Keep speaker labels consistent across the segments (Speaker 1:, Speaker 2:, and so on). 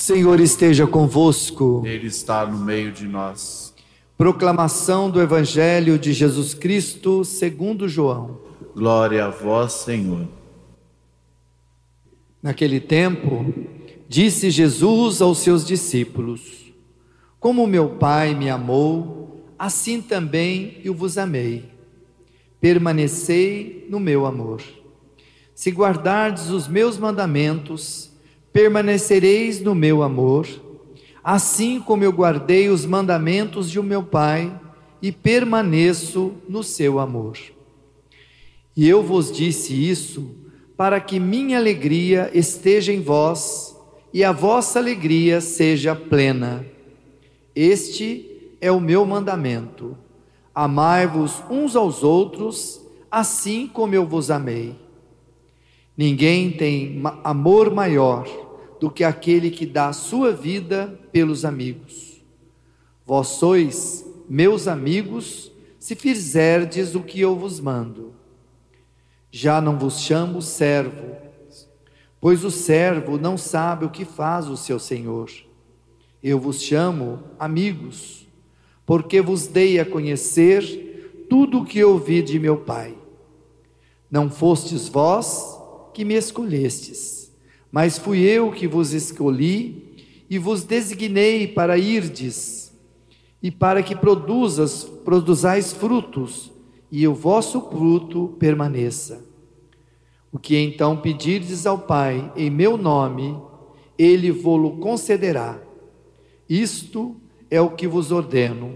Speaker 1: Senhor esteja convosco.
Speaker 2: Ele está no meio de nós.
Speaker 1: Proclamação do Evangelho de Jesus Cristo, segundo João.
Speaker 2: Glória a vós, Senhor.
Speaker 1: Naquele tempo, disse Jesus aos seus discípulos: Como meu Pai me amou, assim também eu vos amei. Permanecei no meu amor. Se guardardes os meus mandamentos, permanecereis no meu amor, assim como eu guardei os mandamentos de meu Pai e permaneço no seu amor. E eu vos disse isso para que minha alegria esteja em vós e a vossa alegria seja plena. Este é o meu mandamento: amai-vos uns aos outros, assim como eu vos amei. Ninguém tem amor maior do que aquele que dá a sua vida pelos amigos. Vós sois meus amigos, se fizerdes o que eu vos mando. Já não vos chamo servo, pois o servo não sabe o que faz o seu senhor. Eu vos chamo amigos, porque vos dei a conhecer tudo o que ouvi de meu Pai. Não fostes vós que me escolhestes, mas fui eu que vos escolhi e vos designei para irdes e para que produzas, produzais frutos e o vosso fruto permaneça. O que então pedirdes ao Pai em meu nome, ele vô-lo concederá. Isto é o que vos ordeno: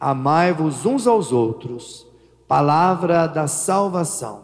Speaker 1: amai-vos uns aos outros. Palavra da salvação.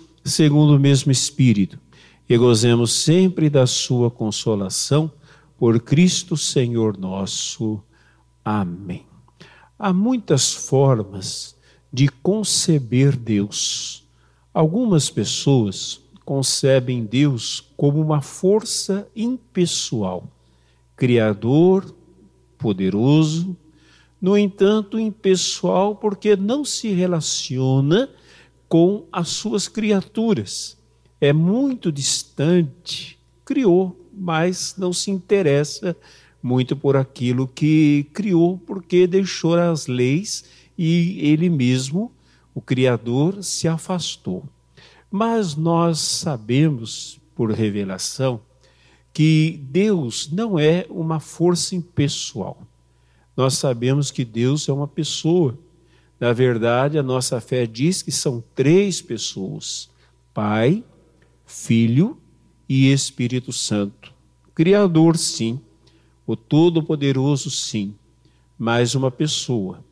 Speaker 3: segundo o mesmo Espírito, e gozemos sempre da Sua consolação, por Cristo Senhor nosso. Amém. Há muitas formas de conceber Deus. Algumas pessoas concebem Deus como uma força impessoal, criador, poderoso, no entanto, impessoal porque não se relaciona com as suas criaturas. É muito distante, criou, mas não se interessa muito por aquilo que criou, porque deixou as leis e ele mesmo, o Criador, se afastou. Mas nós sabemos, por revelação, que Deus não é uma força impessoal. Nós sabemos que Deus é uma pessoa na verdade, a nossa fé diz que são três pessoas: Pai, Filho e Espírito Santo. Criador, sim. O Todo-Poderoso, sim. Mais uma pessoa.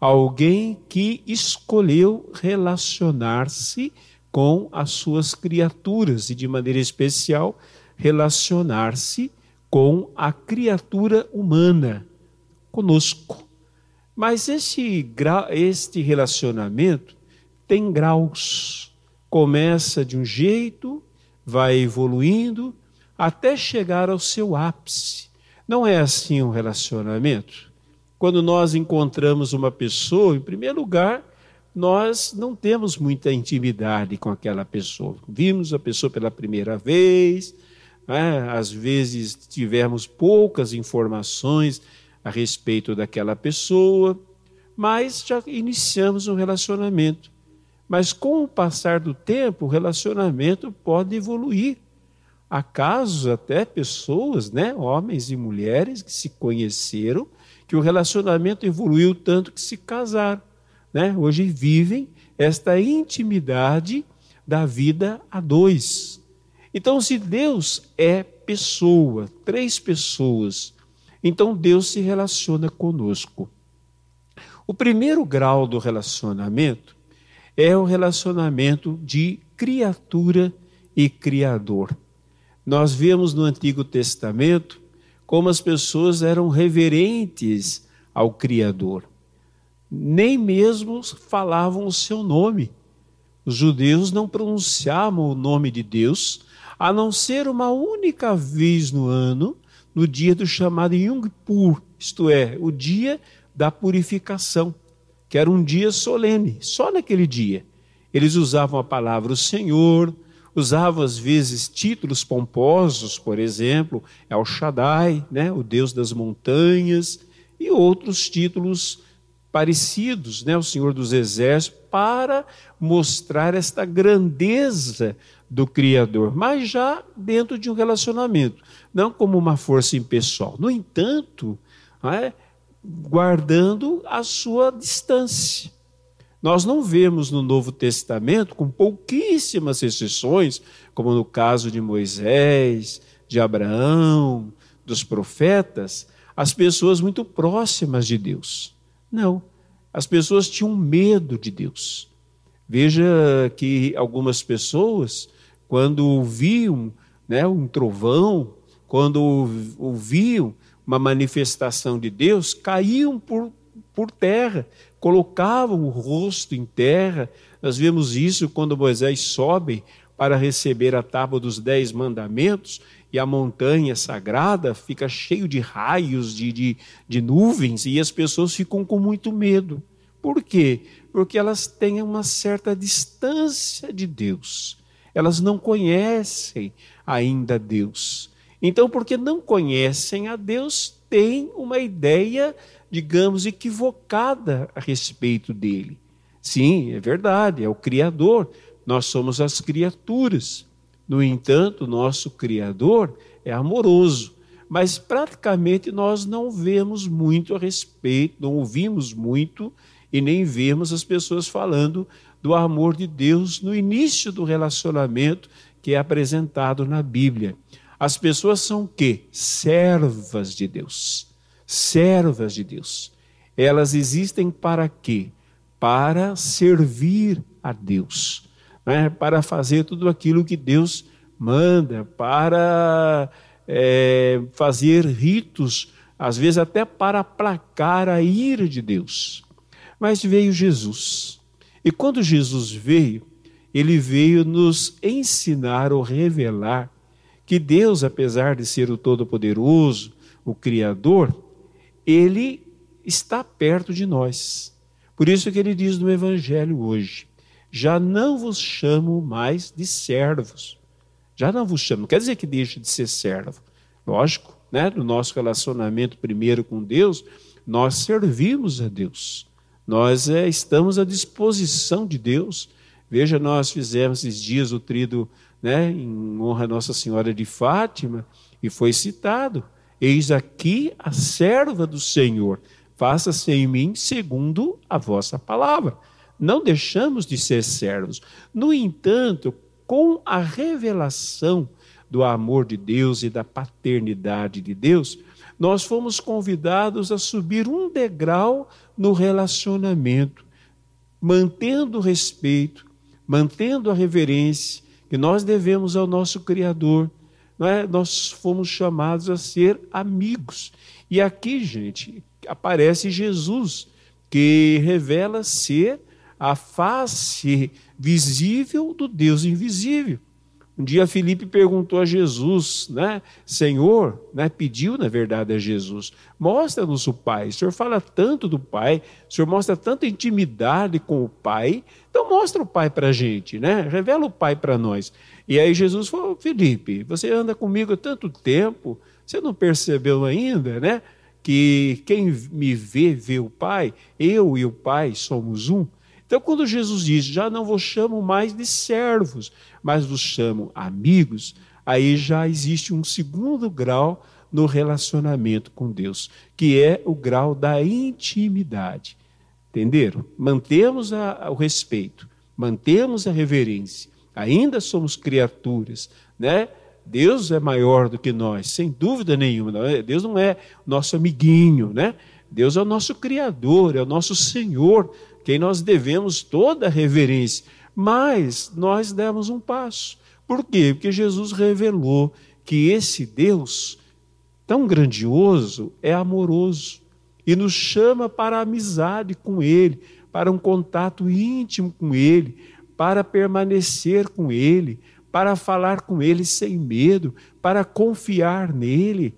Speaker 3: Alguém que escolheu relacionar-se com as suas criaturas e, de maneira especial, relacionar-se com a criatura humana, conosco. Mas esse, este relacionamento tem graus. Começa de um jeito, vai evoluindo até chegar ao seu ápice. Não é assim um relacionamento? Quando nós encontramos uma pessoa, em primeiro lugar, nós não temos muita intimidade com aquela pessoa. Vimos a pessoa pela primeira vez, né? às vezes tivemos poucas informações a respeito daquela pessoa, mas já iniciamos um relacionamento. Mas com o passar do tempo, o relacionamento pode evoluir. Há casos até pessoas, né, homens e mulheres que se conheceram, que o relacionamento evoluiu tanto que se casaram, né? Hoje vivem esta intimidade da vida a dois. Então, se Deus é pessoa, três pessoas, então Deus se relaciona conosco. O primeiro grau do relacionamento é o relacionamento de criatura e criador. Nós vemos no Antigo Testamento como as pessoas eram reverentes ao Criador. Nem mesmo falavam o seu nome. Os judeus não pronunciavam o nome de Deus, a não ser uma única vez no ano, no dia do chamado Yom Kippur, isto é, o dia da purificação, que era um dia solene, só naquele dia. Eles usavam a palavra o Senhor, usavam às vezes títulos pomposos, por exemplo, El Shaddai, né, o Deus das montanhas, e outros títulos parecidos, né, o Senhor dos Exércitos, para mostrar esta grandeza do Criador, mas já dentro de um relacionamento, não como uma força impessoal. No entanto, é, guardando a sua distância. Nós não vemos no Novo Testamento, com pouquíssimas exceções, como no caso de Moisés, de Abraão, dos profetas, as pessoas muito próximas de Deus. Não, as pessoas tinham medo de Deus. Veja que algumas pessoas, quando ouviam né, um trovão, quando ouviam uma manifestação de Deus, caíam por, por terra, colocavam o rosto em terra. Nós vemos isso quando Moisés sobe para receber a tábua dos dez mandamentos e a montanha sagrada fica cheio de raios, de, de, de nuvens, e as pessoas ficam com muito medo. Por quê? Porque elas têm uma certa distância de Deus. Elas não conhecem ainda Deus. Então, porque não conhecem a Deus, têm uma ideia, digamos, equivocada a respeito dele. Sim, é verdade, é o Criador, nós somos as criaturas. No entanto, nosso Criador é amoroso, mas praticamente nós não vemos muito a respeito, não ouvimos muito e nem vemos as pessoas falando do amor de Deus no início do relacionamento que é apresentado na Bíblia. As pessoas são o quê? Servas de Deus. Servas de Deus. Elas existem para quê? Para servir a Deus né, para fazer tudo aquilo que Deus manda, para é, fazer ritos, às vezes até para aplacar a ira de Deus. Mas veio Jesus. E quando Jesus veio, ele veio nos ensinar ou revelar que Deus, apesar de ser o Todo-Poderoso, o Criador, ele está perto de nós. Por isso que ele diz no Evangelho hoje: já não vos chamo mais de servos. Já não vos chamo, não quer dizer que deixe de ser servo. Lógico, né? no nosso relacionamento primeiro com Deus, nós servimos a Deus. Nós é, estamos à disposição de Deus. Veja, nós fizemos esses dias o trido né, em honra a Nossa Senhora de Fátima, e foi citado: Eis aqui a serva do Senhor, faça-se em mim segundo a vossa palavra não deixamos de ser servos. No entanto, com a revelação do amor de Deus e da paternidade de Deus, nós fomos convidados a subir um degrau no relacionamento, mantendo o respeito, mantendo a reverência que nós devemos ao nosso Criador. É? Nós fomos chamados a ser amigos. E aqui, gente, aparece Jesus, que revela ser a face visível do Deus invisível. Um dia Felipe perguntou a Jesus, né? Senhor, né? pediu na verdade a Jesus, mostra-nos o Pai. O Senhor fala tanto do Pai, o Senhor mostra tanta intimidade com o Pai, então mostra o Pai para a gente, né? Revela o Pai para nós. E aí Jesus falou, Felipe, você anda comigo há tanto tempo, você não percebeu ainda, né? Que quem me vê, vê o Pai, eu e o Pai somos um. Então, quando Jesus diz, já não vos chamo mais de servos, mas vos chamo amigos, aí já existe um segundo grau no relacionamento com Deus, que é o grau da intimidade. Entenderam? Mantemos a, o respeito, mantemos a reverência, ainda somos criaturas, né? Deus é maior do que nós, sem dúvida nenhuma. É? Deus não é nosso amiguinho, né? Deus é o nosso Criador, é o nosso Senhor, quem nós devemos toda reverência. Mas nós demos um passo. Por quê? Porque Jesus revelou que esse Deus tão grandioso, é amoroso e nos chama para amizade com Ele, para um contato íntimo com Ele, para permanecer com Ele, para falar com Ele sem medo, para confiar nele.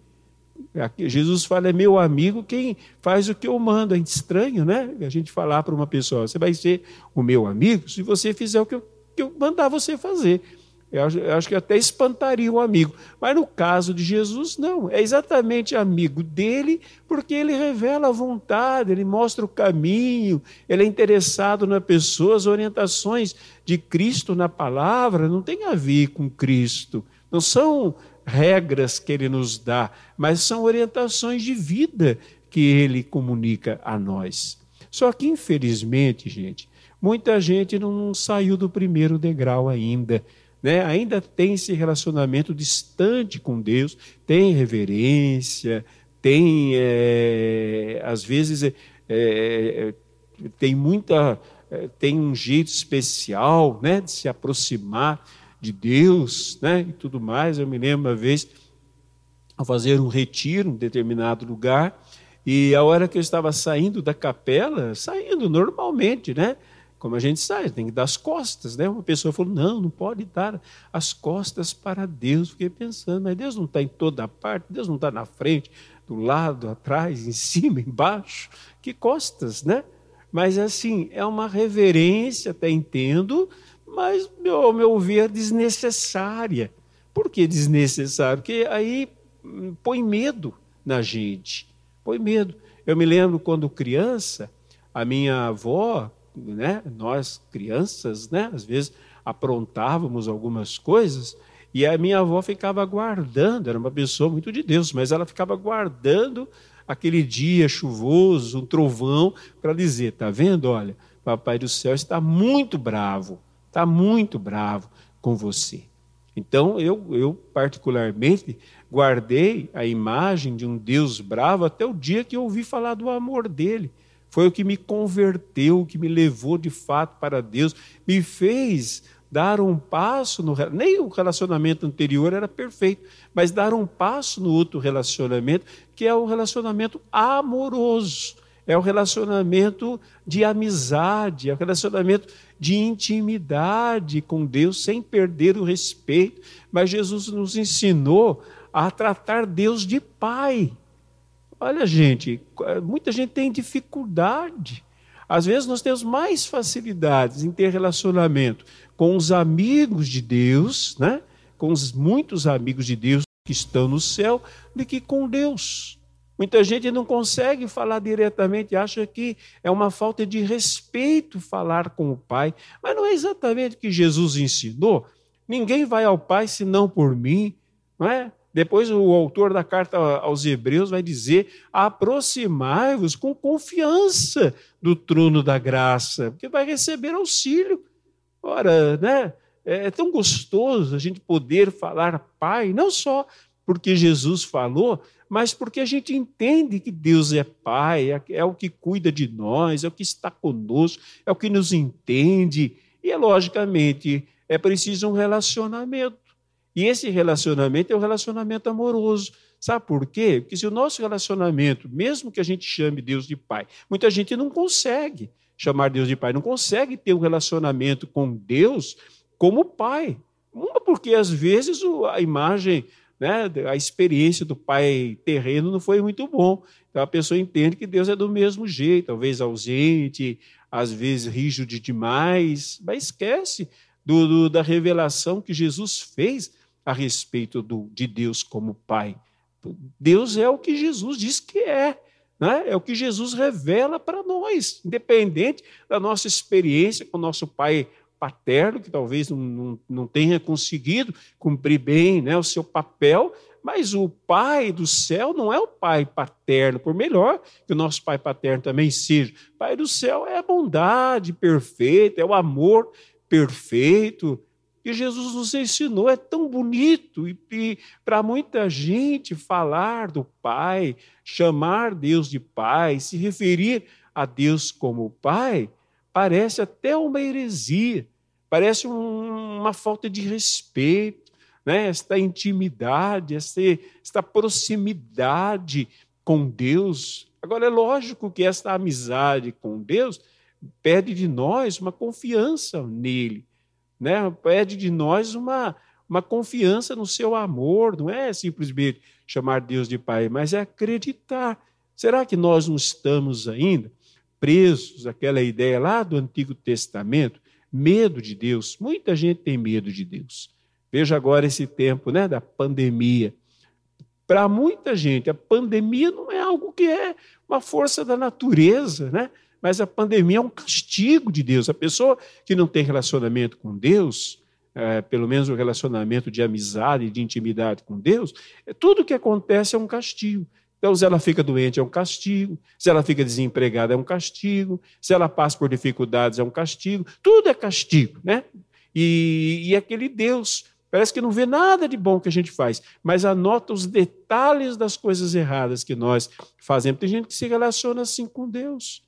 Speaker 3: Jesus fala, é meu amigo quem faz o que eu mando. É estranho, né? A gente falar para uma pessoa, você vai ser o meu amigo se você fizer o que eu, que eu mandar você fazer. Eu acho, eu acho que até espantaria o amigo. Mas no caso de Jesus, não. É exatamente amigo dele, porque ele revela a vontade, ele mostra o caminho, ele é interessado na pessoa, as orientações de Cristo na palavra não tem a ver com Cristo. Não são regras que ele nos dá, mas são orientações de vida que ele comunica a nós. Só que, infelizmente, gente, muita gente não saiu do primeiro degrau ainda né, ainda tem esse relacionamento distante com Deus, tem reverência, tem, é, às vezes, é, tem muita, é, tem um jeito especial né, de se aproximar de Deus né, e tudo mais. Eu me lembro uma vez, ao fazer um retiro em determinado lugar, e a hora que eu estava saindo da capela, saindo normalmente, né? Como a gente sabe, tem que dar as costas, né? Uma pessoa falou: não, não pode dar as costas para Deus. Fiquei pensando, mas Deus não está em toda parte, Deus não está na frente, do lado, atrás, em cima, embaixo. Que costas, né? Mas assim, é uma reverência, até entendo, mas, ao meu ver, desnecessária. Por que desnecessário? Porque aí hum, põe medo na gente. Põe medo. Eu me lembro quando criança, a minha avó, né, nós crianças, né, às vezes aprontávamos algumas coisas e a minha avó ficava guardando, era uma pessoa muito de Deus, mas ela ficava guardando aquele dia chuvoso, um trovão, para dizer: tá vendo? Olha, Papai do céu está muito bravo, está muito bravo com você. Então, eu, eu particularmente guardei a imagem de um Deus bravo até o dia que eu ouvi falar do amor dele. Foi o que me converteu, o que me levou de fato para Deus, me fez dar um passo no nem o relacionamento anterior era perfeito, mas dar um passo no outro relacionamento, que é o relacionamento amoroso, é o relacionamento de amizade, é o relacionamento de intimidade com Deus sem perder o respeito. Mas Jesus nos ensinou a tratar Deus de pai. Olha, gente, muita gente tem dificuldade. Às vezes nós temos mais facilidades em ter relacionamento com os amigos de Deus, né? com os muitos amigos de Deus que estão no céu, do que com Deus. Muita gente não consegue falar diretamente, acha que é uma falta de respeito falar com o Pai, mas não é exatamente o que Jesus ensinou. Ninguém vai ao Pai senão por mim, não é? Depois o autor da carta aos Hebreus vai dizer: aproximai-vos com confiança do trono da graça, porque vai receber auxílio. Ora, né? É, é tão gostoso a gente poder falar Pai, não só porque Jesus falou, mas porque a gente entende que Deus é Pai, é, é o que cuida de nós, é o que está conosco, é o que nos entende. E, logicamente, é preciso um relacionamento. E esse relacionamento é um relacionamento amoroso. Sabe por quê? Porque se o nosso relacionamento, mesmo que a gente chame Deus de Pai, muita gente não consegue chamar Deus de Pai, não consegue ter um relacionamento com Deus como Pai. Uma, porque às vezes a imagem, né, a experiência do Pai terreno não foi muito bom. Então a pessoa entende que Deus é do mesmo jeito, talvez ausente, às vezes rígido demais, mas esquece do, do, da revelação que Jesus fez a respeito do, de Deus como Pai. Deus é o que Jesus diz que é. Né? É o que Jesus revela para nós, independente da nossa experiência com nosso pai paterno, que talvez não, não, não tenha conseguido cumprir bem né, o seu papel, mas o pai do céu não é o pai paterno, por melhor que o nosso pai paterno também seja. O pai do céu é a bondade perfeita, é o amor perfeito, que Jesus nos ensinou. É tão bonito e, e para muita gente falar do Pai, chamar Deus de Pai, se referir a Deus como Pai, parece até uma heresia, parece um, uma falta de respeito. né? esta intimidade, esta, esta proximidade com Deus. Agora, é lógico que esta amizade com Deus pede de nós uma confiança nele, né? pede de nós uma, uma confiança no seu amor, não é simplesmente chamar Deus de Pai, mas é acreditar. Será que nós não estamos ainda presos àquela ideia lá do Antigo Testamento? Medo de Deus. Muita gente tem medo de Deus. Veja agora esse tempo né, da pandemia. Para muita gente, a pandemia não é algo que é uma força da natureza, né? mas a pandemia é um castigo de Deus. A pessoa que não tem relacionamento com Deus, é, pelo menos o um relacionamento de amizade, de intimidade com Deus, é, tudo que acontece é um castigo. Então, se ela fica doente, é um castigo. Se ela fica desempregada, é um castigo. Se ela passa por dificuldades, é um castigo. Tudo é castigo, né? E, e aquele Deus parece que não vê nada de bom que a gente faz, mas anota os detalhes das coisas erradas que nós fazemos. Tem gente que se relaciona assim com Deus.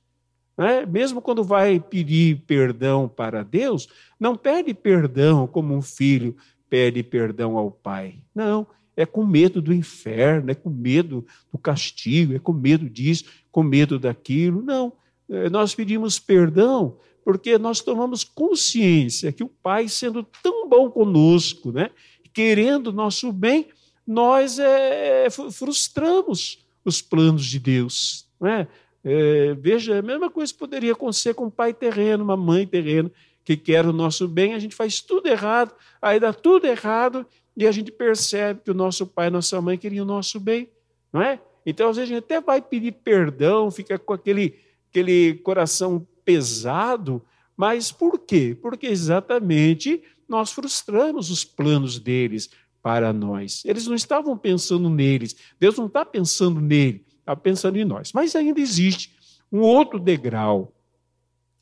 Speaker 3: Né? Mesmo quando vai pedir perdão para Deus, não pede perdão como um filho pede perdão ao pai. Não, é com medo do inferno, é com medo do castigo, é com medo disso, com medo daquilo. Não, é, nós pedimos perdão porque nós tomamos consciência que o Pai, sendo tão bom conosco, né, querendo nosso bem, nós é, frustramos os planos de Deus. Né? É, veja, a mesma coisa poderia acontecer com um pai terreno, uma mãe terrena, que quer o nosso bem, a gente faz tudo errado, aí dá tudo errado, e a gente percebe que o nosso pai e nossa mãe queriam o nosso bem, não é? Então, às vezes, a gente até vai pedir perdão, fica com aquele, aquele coração pesado, mas por quê? Porque exatamente nós frustramos os planos deles para nós. Eles não estavam pensando neles, Deus não está pensando nele, está pensando em nós. Mas ainda existe um outro degrau,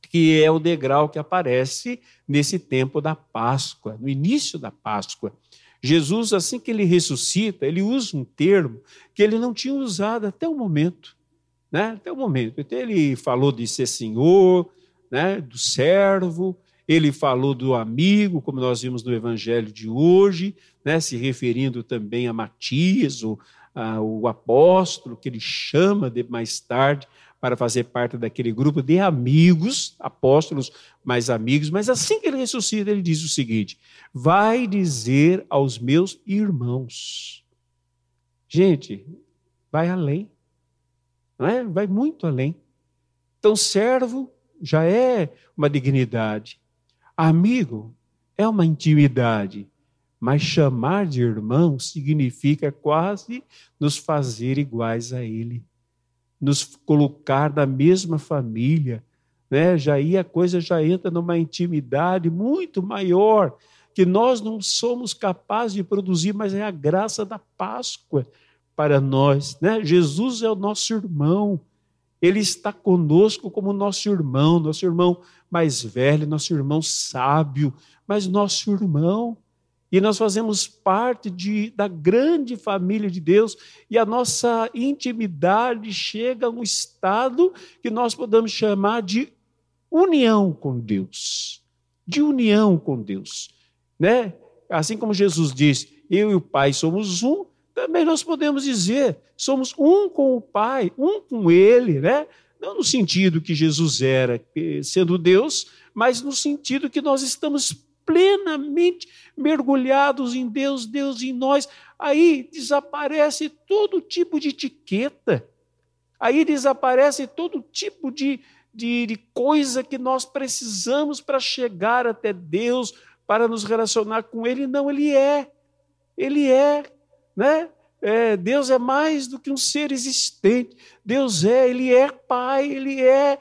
Speaker 3: que é o degrau que aparece nesse tempo da Páscoa, no início da Páscoa. Jesus, assim que ele ressuscita, ele usa um termo que ele não tinha usado até o momento. Né? Até o momento. Então, ele falou de ser senhor, né? do servo, ele falou do amigo, como nós vimos no evangelho de hoje, né? se referindo também a Matias, o, a, o apóstolo, que ele chama de mais tarde para fazer parte daquele grupo de amigos, apóstolos mais amigos, mas assim que ele ressuscita, ele diz o seguinte: vai dizer aos meus irmãos. Gente, vai além, não é? vai muito além. Então, servo já é uma dignidade, amigo é uma intimidade, mas chamar de irmão significa quase nos fazer iguais a ele nos colocar na mesma família, né? Já aí a coisa já entra numa intimidade muito maior que nós não somos capazes de produzir, mas é a graça da Páscoa para nós, né? Jesus é o nosso irmão. Ele está conosco como nosso irmão, nosso irmão mais velho, nosso irmão sábio, mas nosso irmão e nós fazemos parte de, da grande família de Deus, e a nossa intimidade chega a um estado que nós podemos chamar de união com Deus. De união com Deus. Né? Assim como Jesus disse, eu e o Pai somos um, também nós podemos dizer, somos um com o Pai, um com Ele, né? Não no sentido que Jesus era, sendo Deus, mas no sentido que nós estamos plenamente mergulhados em Deus, Deus em nós, aí desaparece todo tipo de etiqueta, aí desaparece todo tipo de, de, de coisa que nós precisamos para chegar até Deus, para nos relacionar com Ele. Não, Ele é, Ele é, né? É, Deus é mais do que um ser existente. Deus é, Ele é Pai, Ele é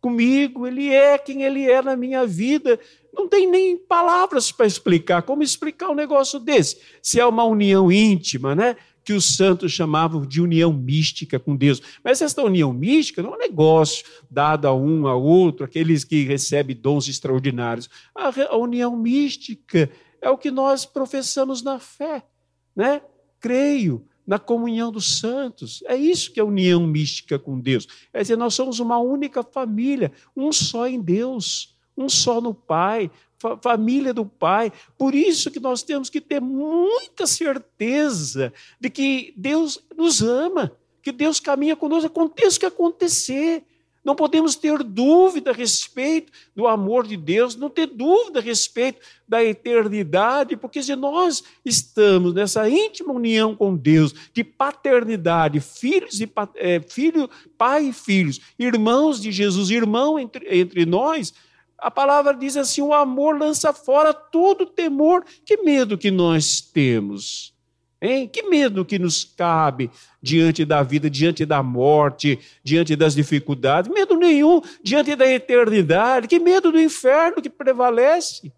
Speaker 3: comigo, Ele é quem Ele é na minha vida. Não tem nem palavras para explicar. Como explicar um negócio desse? Se é uma união íntima, né? Que os santos chamavam de união mística com Deus. Mas essa união mística não é um negócio dado a um, a outro, aqueles que recebem dons extraordinários. A união mística é o que nós professamos na fé, né? Creio, na comunhão dos santos. É isso que é união mística com Deus. É dizer, nós somos uma única família, um só em Deus um só no Pai, família do Pai. Por isso que nós temos que ter muita certeza de que Deus nos ama, que Deus caminha conosco, aconteça o que acontecer. Não podemos ter dúvida a respeito do amor de Deus, não ter dúvida a respeito da eternidade, porque se nós estamos nessa íntima união com Deus, de paternidade, filhos e é, filho, pai e filhos, irmãos de Jesus, irmão entre, entre nós, a palavra diz assim: o amor lança fora todo temor. Que medo que nós temos? Hein? Que medo que nos cabe diante da vida, diante da morte, diante das dificuldades? Medo nenhum diante da eternidade. Que medo do inferno que prevalece?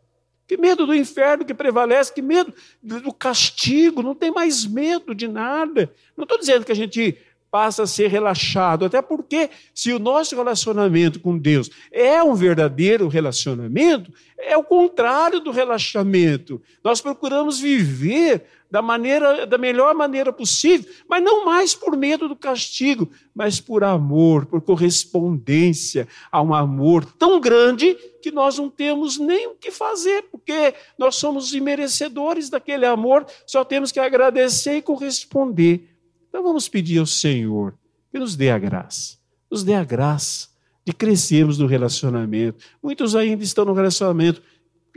Speaker 3: Que medo do inferno que prevalece? Que medo do castigo? Não tem mais medo de nada. Não estou dizendo que a gente passa a ser relaxado. Até porque, se o nosso relacionamento com Deus é um verdadeiro relacionamento, é o contrário do relaxamento. Nós procuramos viver da maneira da melhor maneira possível, mas não mais por medo do castigo, mas por amor, por correspondência a um amor tão grande que nós não temos nem o que fazer, porque nós somos imerecedores daquele amor, só temos que agradecer e corresponder. Então vamos pedir ao Senhor que nos dê a graça, nos dê a graça de crescermos no relacionamento. Muitos ainda estão no relacionamento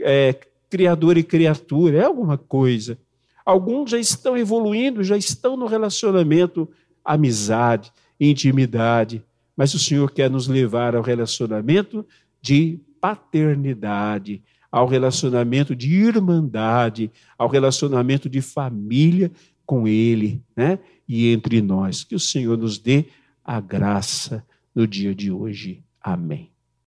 Speaker 3: é, criador e criatura, é alguma coisa. Alguns já estão evoluindo, já estão no relacionamento amizade, intimidade, mas o Senhor quer nos levar ao relacionamento de paternidade, ao relacionamento de irmandade, ao relacionamento de família com Ele, né? E entre nós. Que o Senhor nos dê a graça no dia de hoje. Amém.